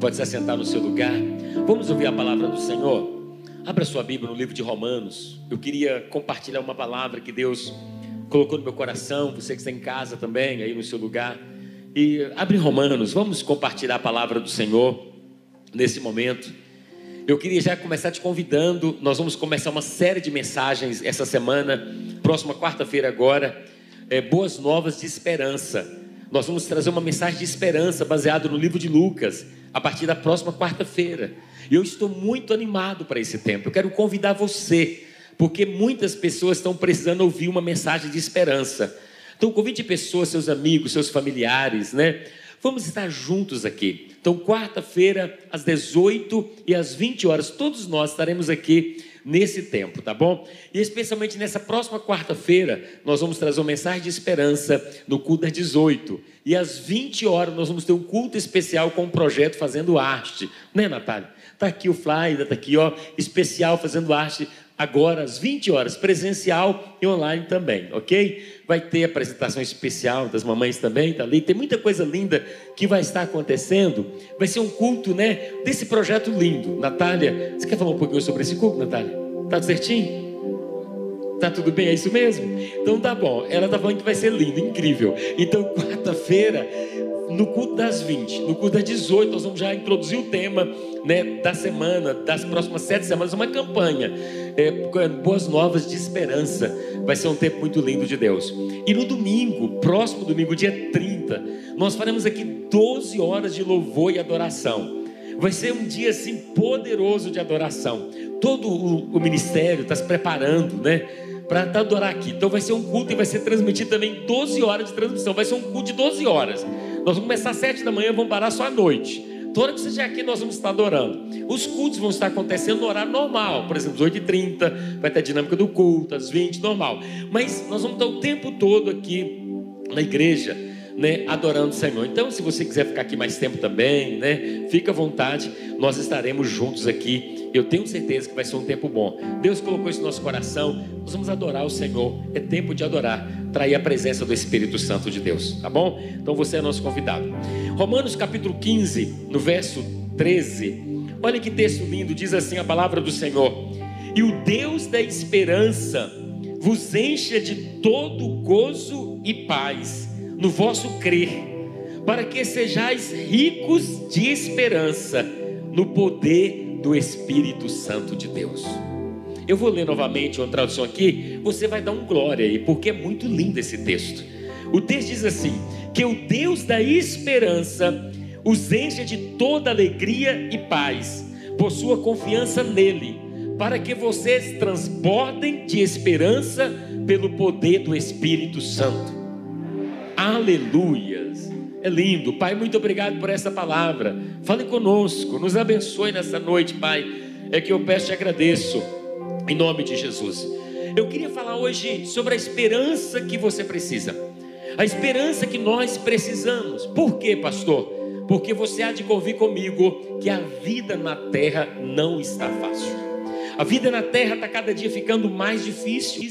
Pode se assentar no seu lugar. Vamos ouvir a palavra do Senhor. Abra sua Bíblia no livro de Romanos. Eu queria compartilhar uma palavra que Deus colocou no meu coração. Você que está em casa também, aí no seu lugar. E abre Romanos. Vamos compartilhar a palavra do Senhor nesse momento. Eu queria já começar te convidando. Nós vamos começar uma série de mensagens essa semana, próxima quarta-feira agora. É, boas novas de esperança. Nós vamos trazer uma mensagem de esperança baseada no livro de Lucas, a partir da próxima quarta-feira. E eu estou muito animado para esse tempo. Eu quero convidar você, porque muitas pessoas estão precisando ouvir uma mensagem de esperança. Então, convide pessoas, seus amigos, seus familiares, né? Vamos estar juntos aqui. Então, quarta-feira, às 18 e às 20 horas, todos nós estaremos aqui nesse tempo, tá bom? E especialmente nessa próxima quarta-feira, nós vamos trazer uma mensagem de esperança no culto às 18. E às 20 horas nós vamos ter um culto especial com um projeto fazendo arte, né, Natália? Tá aqui o flyer, tá aqui, ó, especial fazendo arte agora às 20 horas, presencial e online também, ok? Vai ter apresentação especial das mamães também, tá ali. Tem muita coisa linda que vai estar acontecendo. Vai ser um culto, né, desse projeto lindo. Natália, você quer falar um pouquinho sobre esse culto, Natália? Tá certinho? Tá tudo bem? É isso mesmo? Então tá bom. Ela tá falando que vai ser lindo, incrível. Então, quarta-feira, no culto das 20, no culto das 18, nós vamos já introduzir o tema né, da semana, das próximas sete semanas, uma campanha. É, boas novas de esperança. Vai ser um tempo muito lindo de Deus. E no domingo, próximo domingo, dia 30, nós faremos aqui 12 horas de louvor e adoração. Vai ser um dia assim poderoso de adoração. Todo o, o ministério está se preparando, né? Para adorar aqui. Então vai ser um culto e vai ser transmitido também 12 horas de transmissão. Vai ser um culto de 12 horas. Nós vamos começar às 7 da manhã, vamos parar só à noite. Toda que seja aqui, nós vamos estar adorando. Os cultos vão estar acontecendo no horário normal. Por exemplo, às 8h30, vai ter a dinâmica do culto, às 20 normal. Mas nós vamos estar o tempo todo aqui na igreja né, adorando o Senhor. Então, se você quiser ficar aqui mais tempo também, né, fica à vontade, nós estaremos juntos aqui. Eu tenho certeza que vai ser um tempo bom. Deus colocou isso no nosso coração, nós vamos adorar o Senhor. É tempo de adorar, trair a presença do Espírito Santo de Deus, tá bom? Então você é nosso convidado. Romanos capítulo 15, no verso 13. Olha que texto lindo, diz assim a palavra do Senhor: E o Deus da esperança vos encha de todo gozo e paz no vosso crer, para que sejais ricos de esperança no poder do Espírito Santo de Deus. Eu vou ler novamente uma tradução aqui, você vai dar um glória aí, porque é muito lindo esse texto. O texto diz assim: que o Deus da esperança os encha de toda alegria e paz, por sua confiança nele, para que vocês transbordem de esperança pelo poder do Espírito Santo. Aleluias. É lindo. Pai, muito obrigado por essa palavra. Fale conosco, nos abençoe nessa noite, Pai. É que eu peço e agradeço, em nome de Jesus. Eu queria falar hoje sobre a esperança que você precisa, a esperança que nós precisamos. Por quê, pastor? Porque você há de convir comigo que a vida na terra não está fácil. A vida na terra está cada dia ficando mais difícil.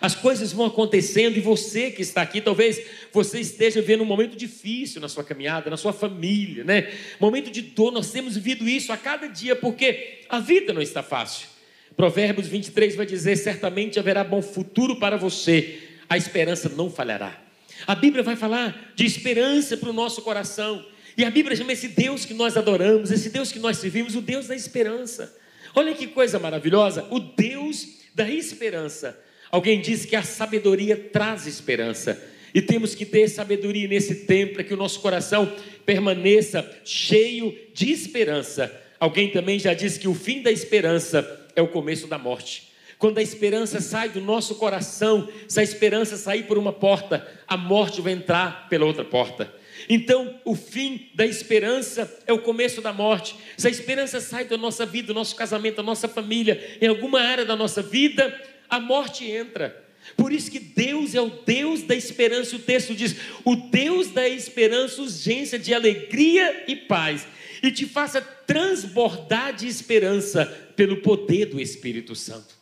As coisas vão acontecendo e você que está aqui, talvez você esteja vivendo um momento difícil na sua caminhada, na sua família, né? Momento de dor, nós temos vivido isso a cada dia porque a vida não está fácil. Provérbios 23 vai dizer: certamente haverá bom futuro para você, a esperança não falhará. A Bíblia vai falar de esperança para o nosso coração. E a Bíblia chama esse Deus que nós adoramos, esse Deus que nós servimos, o Deus da esperança. Olha que coisa maravilhosa, o Deus da esperança. Alguém disse que a sabedoria traz esperança. E temos que ter sabedoria nesse tempo para que o nosso coração permaneça cheio de esperança. Alguém também já disse que o fim da esperança é o começo da morte. Quando a esperança sai do nosso coração, se a esperança sair por uma porta, a morte vai entrar pela outra porta. Então, o fim da esperança é o começo da morte. Se a esperança sai da nossa vida, do nosso casamento, da nossa família, em alguma área da nossa vida, a morte entra. Por isso que Deus é o Deus da esperança. O texto diz: o Deus da esperança, urgência de alegria e paz, e te faça transbordar de esperança pelo poder do Espírito Santo.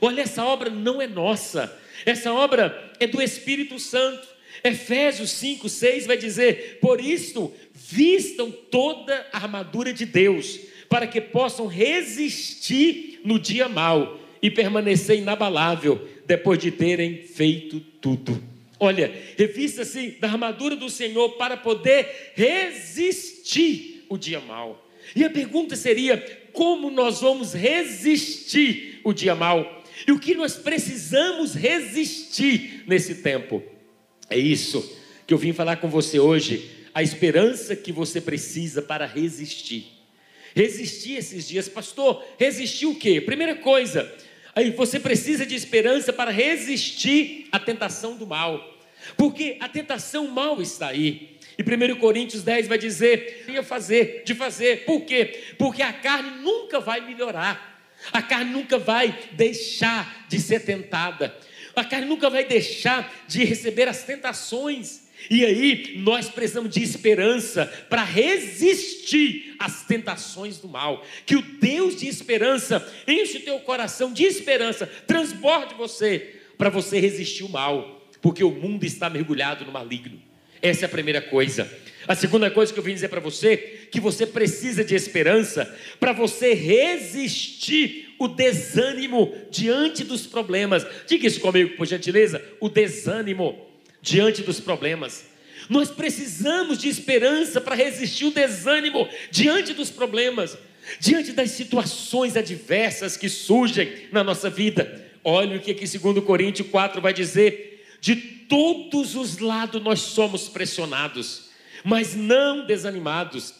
Olha, essa obra não é nossa, essa obra é do Espírito Santo. Efésios 5, 6 vai dizer: Por isto, vistam toda a armadura de Deus, para que possam resistir no dia mau e permanecer inabalável depois de terem feito tudo. Olha, revista-se da armadura do Senhor para poder resistir o dia mau. E a pergunta seria: como nós vamos resistir o dia mau? E o que nós precisamos resistir nesse tempo? É isso que eu vim falar com você hoje, a esperança que você precisa para resistir. Resistir esses dias, pastor, resistir o quê? Primeira coisa, aí você precisa de esperança para resistir à tentação do mal. Porque a tentação mal está aí. E 1 Coríntios 10 vai dizer: de fazer, de fazer. Por quê? Porque a carne nunca vai melhorar. A carne nunca vai deixar de ser tentada. A carne nunca vai deixar de receber as tentações. E aí, nós precisamos de esperança para resistir às tentações do mal. Que o Deus de esperança enche o teu coração de esperança, transborde você para você resistir o mal, porque o mundo está mergulhado no maligno. Essa é a primeira coisa. A segunda coisa que eu vim dizer para você, que você precisa de esperança para você resistir o desânimo diante dos problemas. Diga isso comigo, por gentileza, o desânimo diante dos problemas. Nós precisamos de esperança para resistir o desânimo diante dos problemas, diante das situações adversas que surgem na nossa vida. Olha o que aqui 2 Coríntios 4 vai dizer: de todos os lados nós somos pressionados mas não desanimados.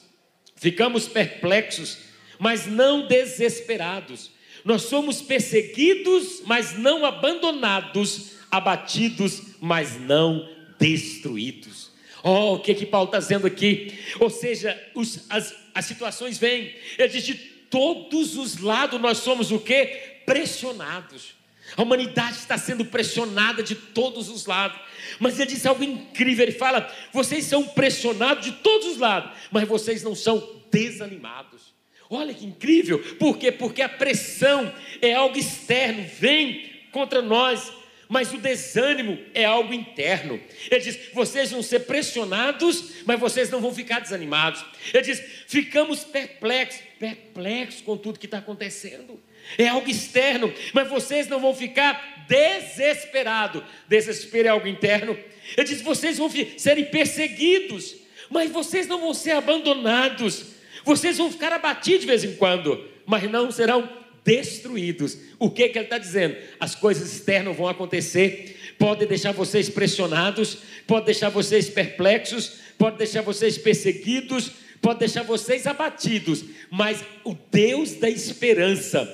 Ficamos perplexos, mas não desesperados. Nós somos perseguidos, mas não abandonados, abatidos, mas não destruídos. Oh, o que que Paulo está dizendo aqui? Ou seja, os, as, as situações vêm, ele diz: de todos os lados nós somos o que? Pressionados. A humanidade está sendo pressionada de todos os lados. Mas ele diz algo incrível: ele fala, vocês são pressionados de todos os lados, mas vocês não são desanimados. Olha que incrível, por quê? Porque a pressão é algo externo, vem contra nós, mas o desânimo é algo interno. Ele diz: vocês vão ser pressionados, mas vocês não vão ficar desanimados. Ele diz: ficamos perplexos, perplexos com tudo que está acontecendo. É algo externo, mas vocês não vão ficar desesperados. Desespero é algo interno. Ele diz: vocês vão serem perseguidos, mas vocês não vão ser abandonados. Vocês vão ficar abatidos de vez em quando, mas não serão destruídos. O que, que ele está dizendo? As coisas externas vão acontecer, pode deixar vocês pressionados, pode deixar vocês perplexos, pode deixar vocês perseguidos, pode deixar vocês abatidos, mas o Deus da esperança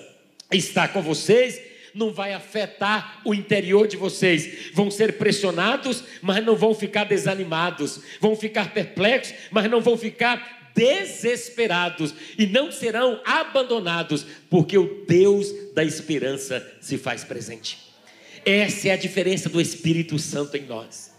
está com vocês, não vai afetar o interior de vocês. Vão ser pressionados, mas não vão ficar desanimados. Vão ficar perplexos, mas não vão ficar desesperados. E não serão abandonados, porque o Deus da esperança se faz presente. Essa é a diferença do Espírito Santo em nós.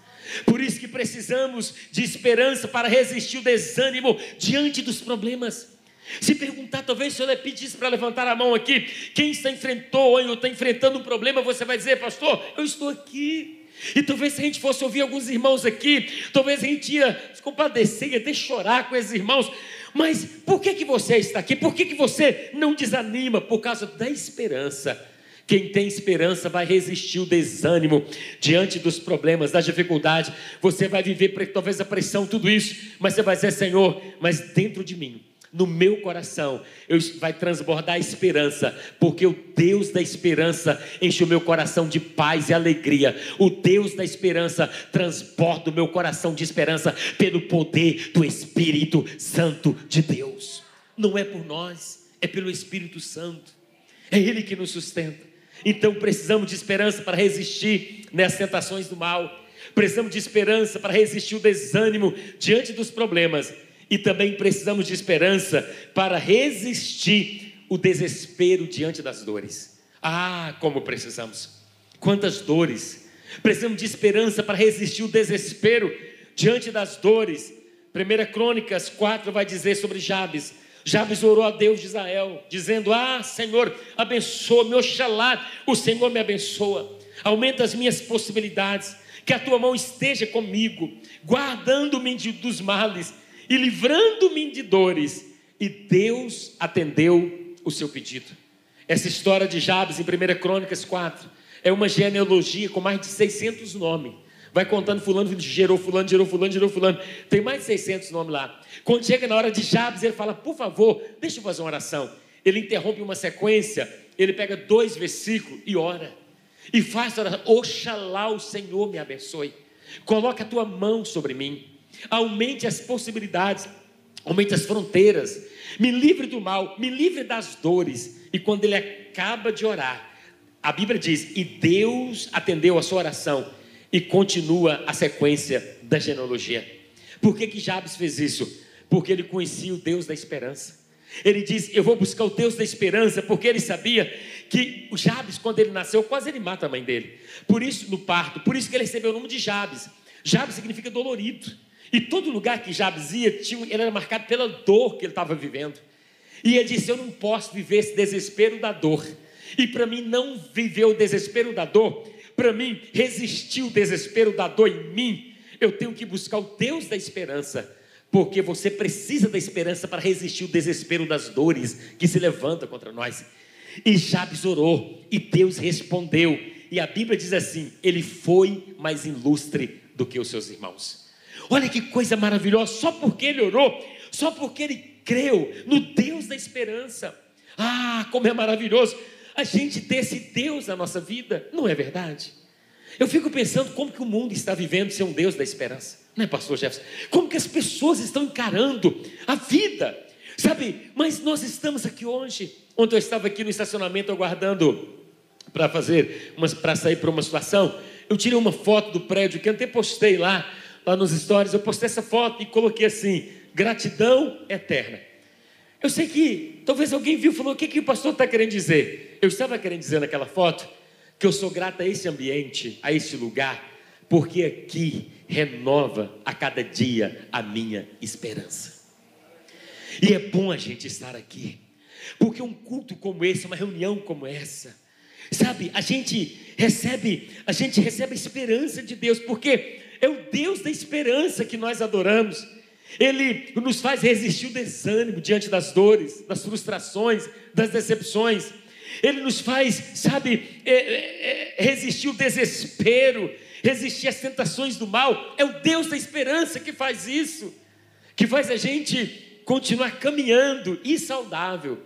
Por isso que precisamos de esperança para resistir o desânimo diante dos problemas. Se perguntar, talvez o senhor pedisse para levantar a mão aqui, quem está enfrentou ou está enfrentando um problema, você vai dizer, pastor, eu estou aqui. E talvez se a gente fosse ouvir alguns irmãos aqui, talvez a gente ia se compadecer, ia até chorar com esses irmãos. Mas por que, que você está aqui? Por que, que você não desanima? Por causa da esperança. Quem tem esperança vai resistir o desânimo diante dos problemas, das dificuldades. Você vai viver talvez a pressão, tudo isso, mas você vai dizer, Senhor, mas dentro de mim no meu coração eu, vai transbordar a esperança, porque o Deus da esperança enche o meu coração de paz e alegria. O Deus da esperança transborda o meu coração de esperança pelo poder do Espírito Santo de Deus. Não é por nós, é pelo Espírito Santo. É Ele que nos sustenta. Então precisamos de esperança para resistir nessas tentações do mal. Precisamos de esperança para resistir o desânimo diante dos problemas. E também precisamos de esperança para resistir o desespero diante das dores. Ah, como precisamos! Quantas dores! Precisamos de esperança para resistir o desespero diante das dores. 1 Crônicas 4 vai dizer sobre Jabes. Jabes orou a Deus de Israel, dizendo: Ah, Senhor, abençoa-me, oxalá, o Senhor me abençoa, aumenta as minhas possibilidades, que a tua mão esteja comigo, guardando-me dos males e livrando-me de dores. E Deus atendeu o seu pedido. Essa história de Jabes em 1 Crônicas 4 é uma genealogia com mais de 600 nomes. Vai contando fulano gerou fulano, gerou fulano, gerou fulano. Tem mais de 600 nomes lá. Quando chega na hora de Jabes, ele fala: "Por favor, deixa eu fazer uma oração". Ele interrompe uma sequência, ele pega dois versículos e ora. E faz a oração: "Oxalá o Senhor me abençoe. Coloca a tua mão sobre mim. Aumente as possibilidades, aumente as fronteiras. Me livre do mal, me livre das dores". E quando ele acaba de orar, a Bíblia diz: "E Deus atendeu a sua oração" e continua a sequência da genealogia. Por que, que Jabes fez isso? Porque ele conhecia o Deus da esperança. Ele diz: Eu vou buscar o Deus da esperança, porque ele sabia que o Jabes, quando ele nasceu, quase ele mata a mãe dele. Por isso, no parto, por isso que ele recebeu o nome de Jabes. Jabes significa dolorido. E todo lugar que Jabes ia, tinha, ele era marcado pela dor que ele estava vivendo. E ele disse: Eu não posso viver esse desespero da dor. E para mim, não viver o desespero da dor para mim resistir o desespero da dor em mim, eu tenho que buscar o Deus da esperança, porque você precisa da esperança para resistir o desespero das dores que se levanta contra nós. E Jabes orou e Deus respondeu. E a Bíblia diz assim: ele foi mais ilustre do que os seus irmãos. Olha que coisa maravilhosa, só porque ele orou, só porque ele creu no Deus da esperança. Ah, como é maravilhoso a gente ter esse Deus na nossa vida, não é verdade? Eu fico pensando como que o mundo está vivendo ser um Deus da esperança, não é, pastor Jefferson? Como que as pessoas estão encarando a vida, sabe? Mas nós estamos aqui hoje, ontem eu estava aqui no estacionamento aguardando para fazer, para sair para uma situação, eu tirei uma foto do prédio que até postei lá, lá nos stories, eu postei essa foto e coloquei assim, gratidão eterna. Eu sei que talvez alguém viu e falou: o que, que o pastor está querendo dizer? Eu estava querendo dizer naquela foto que eu sou grato a esse ambiente, a esse lugar, porque aqui renova a cada dia a minha esperança. E é bom a gente estar aqui, porque um culto como esse, uma reunião como essa, sabe, a gente recebe, a gente recebe a esperança de Deus, porque é o Deus da esperança que nós adoramos. Ele nos faz resistir o desânimo diante das dores, das frustrações, das decepções. Ele nos faz, sabe, é, é, é, resistir o desespero, resistir às tentações do mal. É o Deus da esperança que faz isso, que faz a gente continuar caminhando e saudável.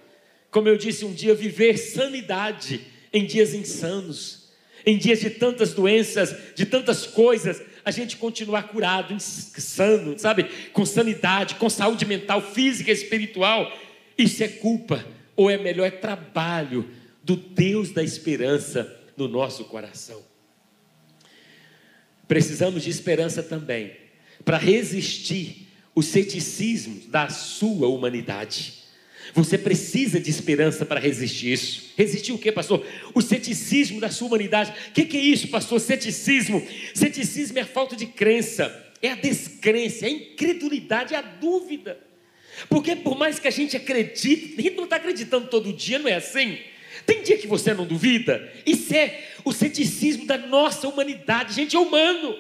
Como eu disse um dia, viver sanidade em dias insanos, em dias de tantas doenças, de tantas coisas, a gente continuar curado, sano, sabe? Com sanidade, com saúde mental, física, espiritual. Isso é culpa, ou é melhor, é trabalho do Deus da esperança no nosso coração. Precisamos de esperança também para resistir o ceticismo da sua humanidade. Você precisa de esperança para resistir isso. Resistir o que, pastor? O ceticismo da sua humanidade. O que, que, é isso, pastor? Ceticismo. Ceticismo é a falta de crença, é a descrença, é a incredulidade, é a dúvida. Porque por mais que a gente acredite, a gente não está acreditando todo dia, não é assim? Tem dia que você não duvida? Isso é o ceticismo da nossa humanidade. A gente é humano.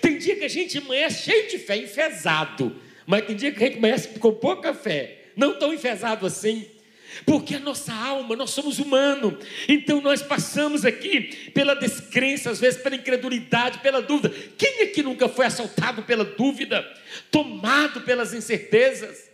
Tem dia que a gente amanhece cheio de fé, enfesado. Mas tem dia que a gente amanhece com pouca fé não tão enfesado assim. Porque a nossa alma, nós somos humanos, então nós passamos aqui pela descrença, às vezes pela incredulidade, pela dúvida. Quem aqui nunca foi assaltado pela dúvida, tomado pelas incertezas?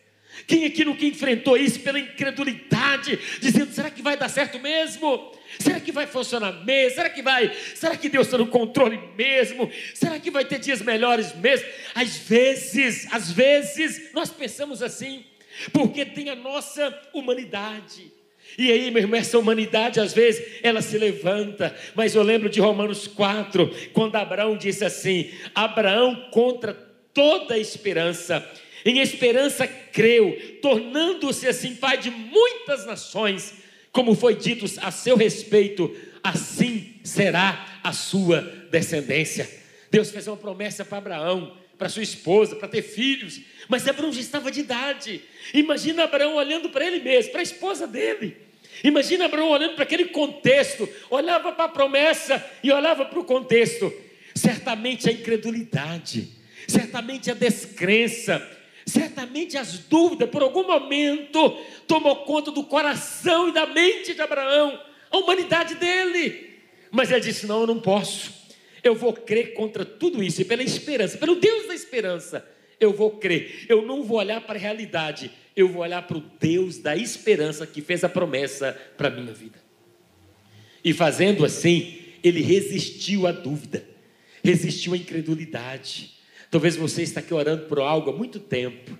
Quem aqui nunca enfrentou isso pela incredulidade, dizendo: será que vai dar certo mesmo? Será que vai funcionar mesmo? Será que vai? Será que Deus está no controle mesmo? Será que vai ter dias melhores mesmo? Às vezes, às vezes, nós pensamos assim porque tem a nossa humanidade. E aí, meu irmão, essa humanidade às vezes ela se levanta, mas eu lembro de Romanos 4, quando Abraão disse assim: Abraão contra toda esperança, em esperança creu, tornando-se assim pai de muitas nações, como foi dito a seu respeito, assim será a sua descendência. Deus fez uma promessa para Abraão, para sua esposa, para ter filhos, mas Abraão já estava de idade. Imagina Abraão olhando para ele mesmo, para a esposa dele. Imagina Abraão olhando para aquele contexto, olhava para a promessa e olhava para o contexto. Certamente a incredulidade, certamente a descrença, certamente as dúvidas, por algum momento, tomou conta do coração e da mente de Abraão, a humanidade dele. Mas ele disse: Não, eu não posso. Eu vou crer contra tudo isso, e pela esperança, pelo Deus da esperança, eu vou crer. Eu não vou olhar para a realidade, eu vou olhar para o Deus da esperança que fez a promessa para a minha vida. E fazendo assim, ele resistiu à dúvida, resistiu à incredulidade. Talvez você está aqui orando por algo há muito tempo,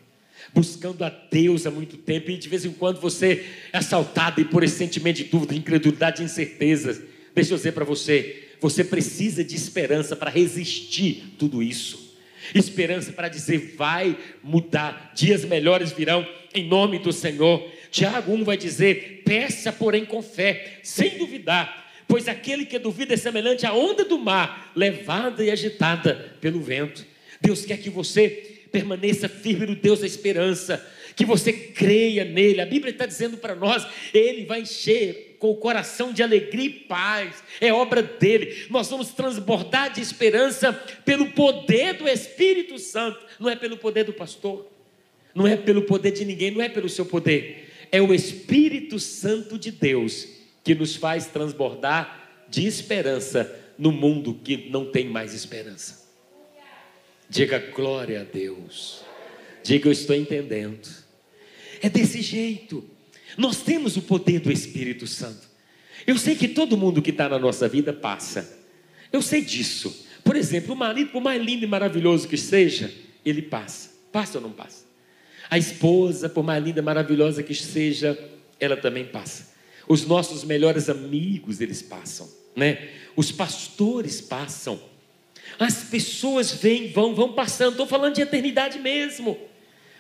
buscando a Deus há muito tempo, e de vez em quando você é assaltado por esse sentimento de dúvida, de incredulidade, de incertezas. Deixa eu dizer para você, você precisa de esperança para resistir tudo isso. Esperança para dizer, vai mudar, dias melhores virão, em nome do Senhor. Tiago 1 vai dizer: peça, porém, com fé, sem duvidar, pois aquele que duvida é semelhante à onda do mar, levada e agitada pelo vento. Deus quer que você permaneça firme no Deus da esperança, que você creia nele. A Bíblia está dizendo para nós: Ele vai encher com o coração de alegria e paz, é obra dele. Nós vamos transbordar de esperança pelo poder do Espírito Santo, não é pelo poder do pastor, não é pelo poder de ninguém, não é pelo seu poder, é o Espírito Santo de Deus que nos faz transbordar de esperança no mundo que não tem mais esperança. Diga glória a Deus. Diga eu estou entendendo. É desse jeito. Nós temos o poder do Espírito Santo. Eu sei que todo mundo que está na nossa vida passa. Eu sei disso. Por exemplo, o marido, por mais lindo e maravilhoso que seja, ele passa. Passa ou não passa? A esposa, por mais linda e maravilhosa que seja, ela também passa. Os nossos melhores amigos, eles passam, né? Os pastores passam. As pessoas vêm, vão, vão passando. Estou falando de eternidade mesmo.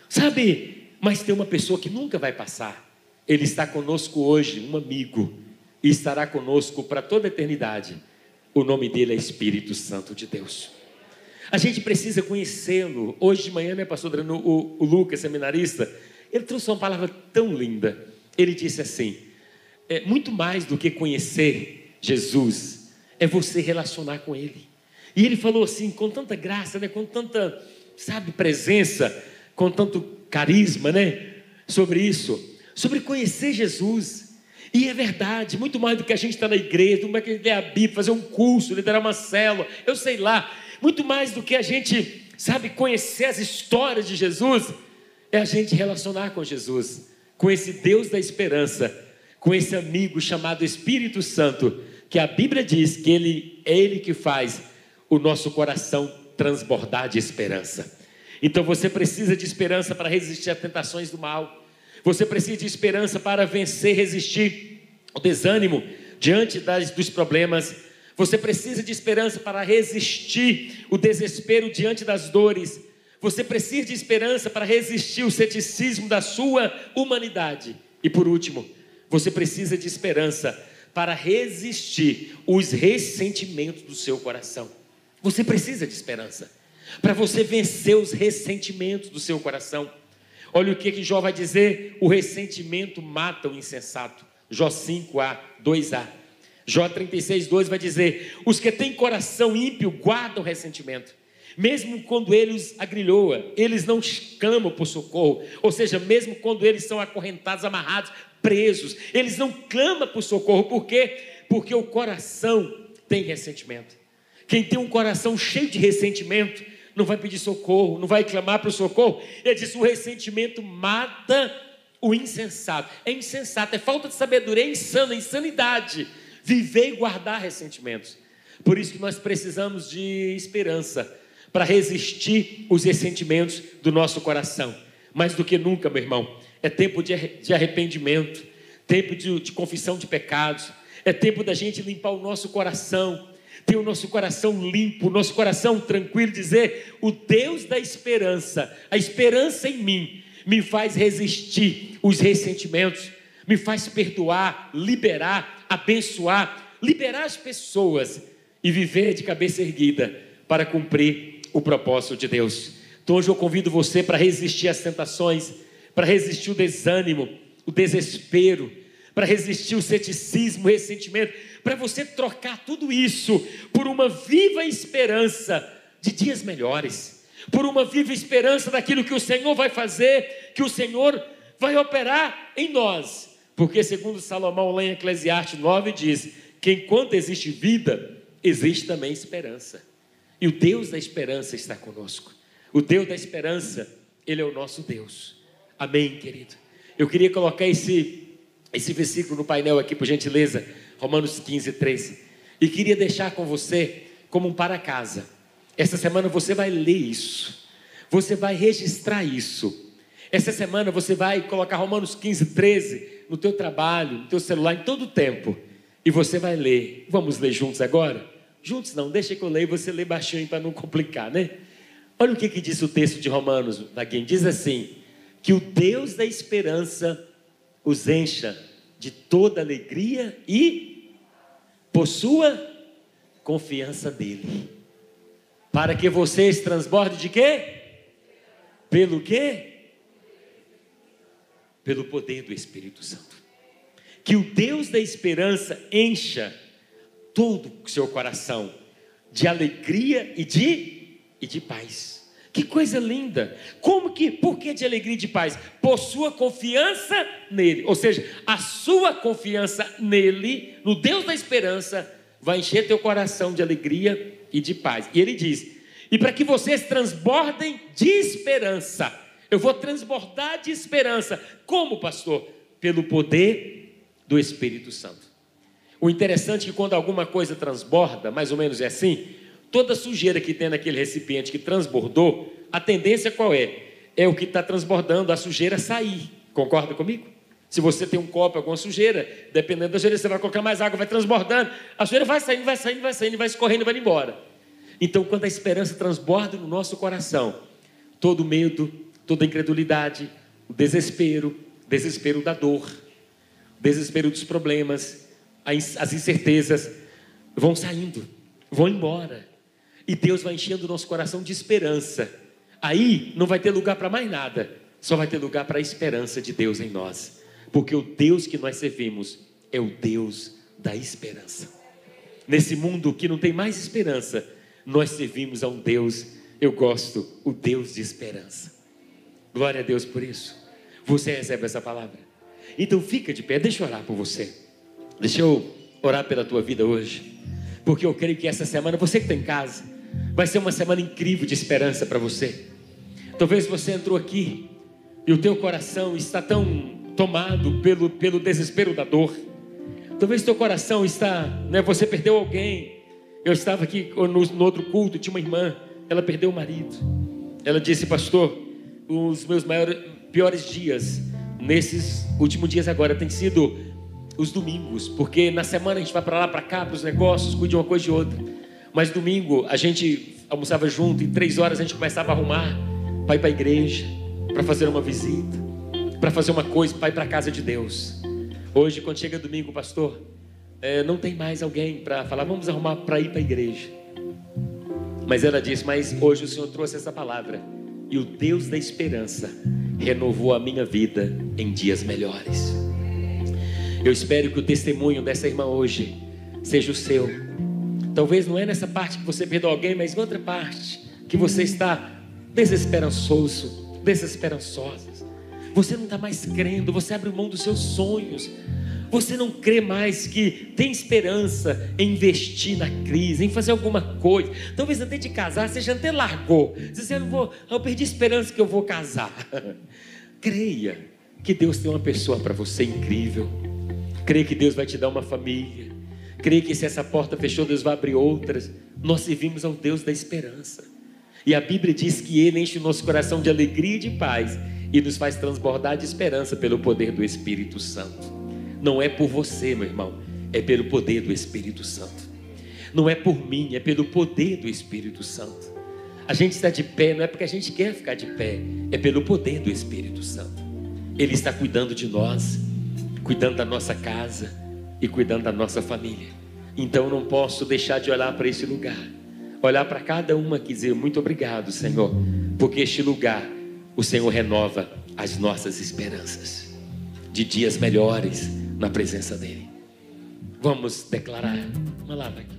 Sabe? Mas tem uma pessoa que nunca vai passar. Ele está conosco hoje, um amigo, e estará conosco para toda a eternidade. O nome dele é Espírito Santo de Deus. A gente precisa conhecê-lo. Hoje de manhã, né, pastor Adriano, o, o Lucas, seminarista, ele trouxe uma palavra tão linda. Ele disse assim: é, muito mais do que conhecer Jesus, é você relacionar com Ele. E ele falou assim, com tanta graça, né, com tanta, sabe, presença, com tanto carisma, né, sobre isso sobre conhecer Jesus. E é verdade, muito mais do que a gente está na igreja, mais do que a gente ler a Bíblia, fazer um curso, liderar uma célula, eu sei lá, muito mais do que a gente, sabe, conhecer as histórias de Jesus, é a gente relacionar com Jesus, com esse Deus da esperança, com esse amigo chamado Espírito Santo, que a Bíblia diz que ele é ele que faz o nosso coração transbordar de esperança. Então você precisa de esperança para resistir às tentações do mal. Você precisa de esperança para vencer, resistir ao desânimo diante das, dos problemas. Você precisa de esperança para resistir o desespero diante das dores. Você precisa de esperança para resistir o ceticismo da sua humanidade. E por último, você precisa de esperança para resistir os ressentimentos do seu coração. Você precisa de esperança para você vencer os ressentimentos do seu coração. Olha o que, que Jó vai dizer: o ressentimento mata o insensato. Jó 5a, 2a. Jó 36, 2 vai dizer: os que têm coração ímpio guardam ressentimento. Mesmo quando eles agrilhoa, eles não clamam por socorro. Ou seja, mesmo quando eles são acorrentados, amarrados, presos, eles não clamam por socorro. Por quê? Porque o coração tem ressentimento. Quem tem um coração cheio de ressentimento, não vai pedir socorro, não vai clamar para o socorro. Ele diz: o ressentimento mata o insensato. É insensato, é falta de sabedoria, é insano, é insanidade. Viver e guardar ressentimentos. Por isso que nós precisamos de esperança para resistir os ressentimentos do nosso coração. Mais do que nunca, meu irmão, é tempo de arrependimento, tempo de, de confissão de pecados, é tempo da gente limpar o nosso coração, ter o nosso coração limpo, o nosso coração tranquilo, dizer: o Deus da esperança, a esperança em mim, me faz resistir os ressentimentos, me faz perdoar, liberar, abençoar, liberar as pessoas e viver de cabeça erguida para cumprir o propósito de Deus. Então hoje eu convido você para resistir às tentações, para resistir o desânimo, o desespero, para resistir o ceticismo, o ressentimento, para você trocar tudo isso por uma viva esperança de dias melhores, por uma viva esperança daquilo que o Senhor vai fazer, que o Senhor vai operar em nós. Porque, segundo Salomão, lá em Eclesiastes 9, diz que enquanto existe vida, existe também esperança. E o Deus da esperança está conosco. O Deus da esperança, Ele é o nosso Deus. Amém, querido? Eu queria colocar esse, esse versículo no painel aqui, por gentileza, Romanos 15, 13. E queria deixar com você como um para casa. Essa semana você vai ler isso, você vai registrar isso. Essa semana você vai colocar Romanos 15, 13 no teu trabalho, no teu celular, em todo o tempo. E você vai ler. Vamos ler juntos agora? Juntos não, deixa que eu leia e você lê baixinho para não complicar, né? Olha o que, que diz o texto de Romanos, Daguinho. Diz assim: que o Deus da esperança os encha de toda alegria e possua confiança nele. Para que vocês transbordem de quê? Pelo quê? Pelo poder do Espírito Santo. Que o Deus da esperança encha todo o seu coração de alegria e de, e de paz. Que coisa linda! Como que, por que de alegria e de paz? Por sua confiança nele. Ou seja, a sua confiança nele, no Deus da esperança, vai encher teu coração de alegria e de paz. E ele diz: e para que vocês transbordem de esperança. Eu vou transbordar de esperança. Como, pastor? Pelo poder do Espírito Santo. O interessante é que quando alguma coisa transborda, mais ou menos é assim, toda sujeira que tem naquele recipiente que transbordou, a tendência qual é? É o que está transbordando, a sujeira sair. Concorda comigo? Se você tem um copo, alguma sujeira, dependendo da sujeira, você vai colocar mais água, vai transbordando, a sujeira vai saindo, vai saindo, vai saindo, vai escorrendo vai embora. Então, quando a esperança transborda no nosso coração, todo medo, toda incredulidade, o desespero, desespero da dor, desespero dos problemas, as incertezas vão saindo, vão embora. E Deus vai enchendo o nosso coração de esperança. Aí não vai ter lugar para mais nada, só vai ter lugar para a esperança de Deus em nós. Porque o Deus que nós servimos é o Deus da esperança. Nesse mundo que não tem mais esperança, nós servimos a um Deus, eu gosto, o Deus de esperança. Glória a Deus por isso. Você recebe essa palavra? Então fica de pé, deixa eu orar por você. Deixa eu orar pela tua vida hoje, porque eu creio que essa semana, você que está em casa, vai ser uma semana incrível de esperança para você. Talvez você entrou aqui e o teu coração está tão tomado pelo, pelo desespero da dor. Talvez teu coração está, né, você perdeu alguém. Eu estava aqui no, no outro culto, tinha uma irmã, ela perdeu o marido. Ela disse, pastor, os meus maiores, piores dias, nesses últimos dias agora, tem sido os domingos, porque na semana a gente vai para lá, para cá, para os negócios, cuida de uma coisa de outra. Mas domingo a gente almoçava junto, em três horas a gente começava a arrumar para ir para a igreja, para fazer uma visita, para fazer uma coisa, para ir para a casa de Deus. Hoje, quando chega domingo, pastor, é, não tem mais alguém para falar, vamos arrumar para ir para a igreja. Mas ela disse, mas hoje o Senhor trouxe essa palavra. E o Deus da esperança renovou a minha vida em dias melhores. Eu espero que o testemunho dessa irmã hoje seja o seu. Talvez não é nessa parte que você perdeu alguém, mas em outra parte que você está desesperançoso, desesperançosa. Você não está mais crendo, você abre mão dos seus sonhos. Você não crê mais que tem esperança em investir na crise, em fazer alguma coisa. Talvez até de casar, você já até largou. Você eu, vou, eu perdi esperança que eu vou casar. Creia que Deus tem uma pessoa para você incrível Creia que Deus vai te dar uma família. Creia que se essa porta fechou, Deus vai abrir outras. Nós servimos ao Deus da esperança. E a Bíblia diz que Ele enche o nosso coração de alegria e de paz e nos faz transbordar de esperança pelo poder do Espírito Santo. Não é por você, meu irmão, é pelo poder do Espírito Santo. Não é por mim, é pelo poder do Espírito Santo. A gente está de pé, não é porque a gente quer ficar de pé, é pelo poder do Espírito Santo. Ele está cuidando de nós, cuidando da nossa casa e cuidando da nossa família. Então não posso deixar de olhar para esse lugar, olhar para cada uma e dizer muito obrigado, Senhor, porque este lugar o Senhor renova as nossas esperanças de dias melhores na presença dEle. Vamos declarar uma palavra aqui.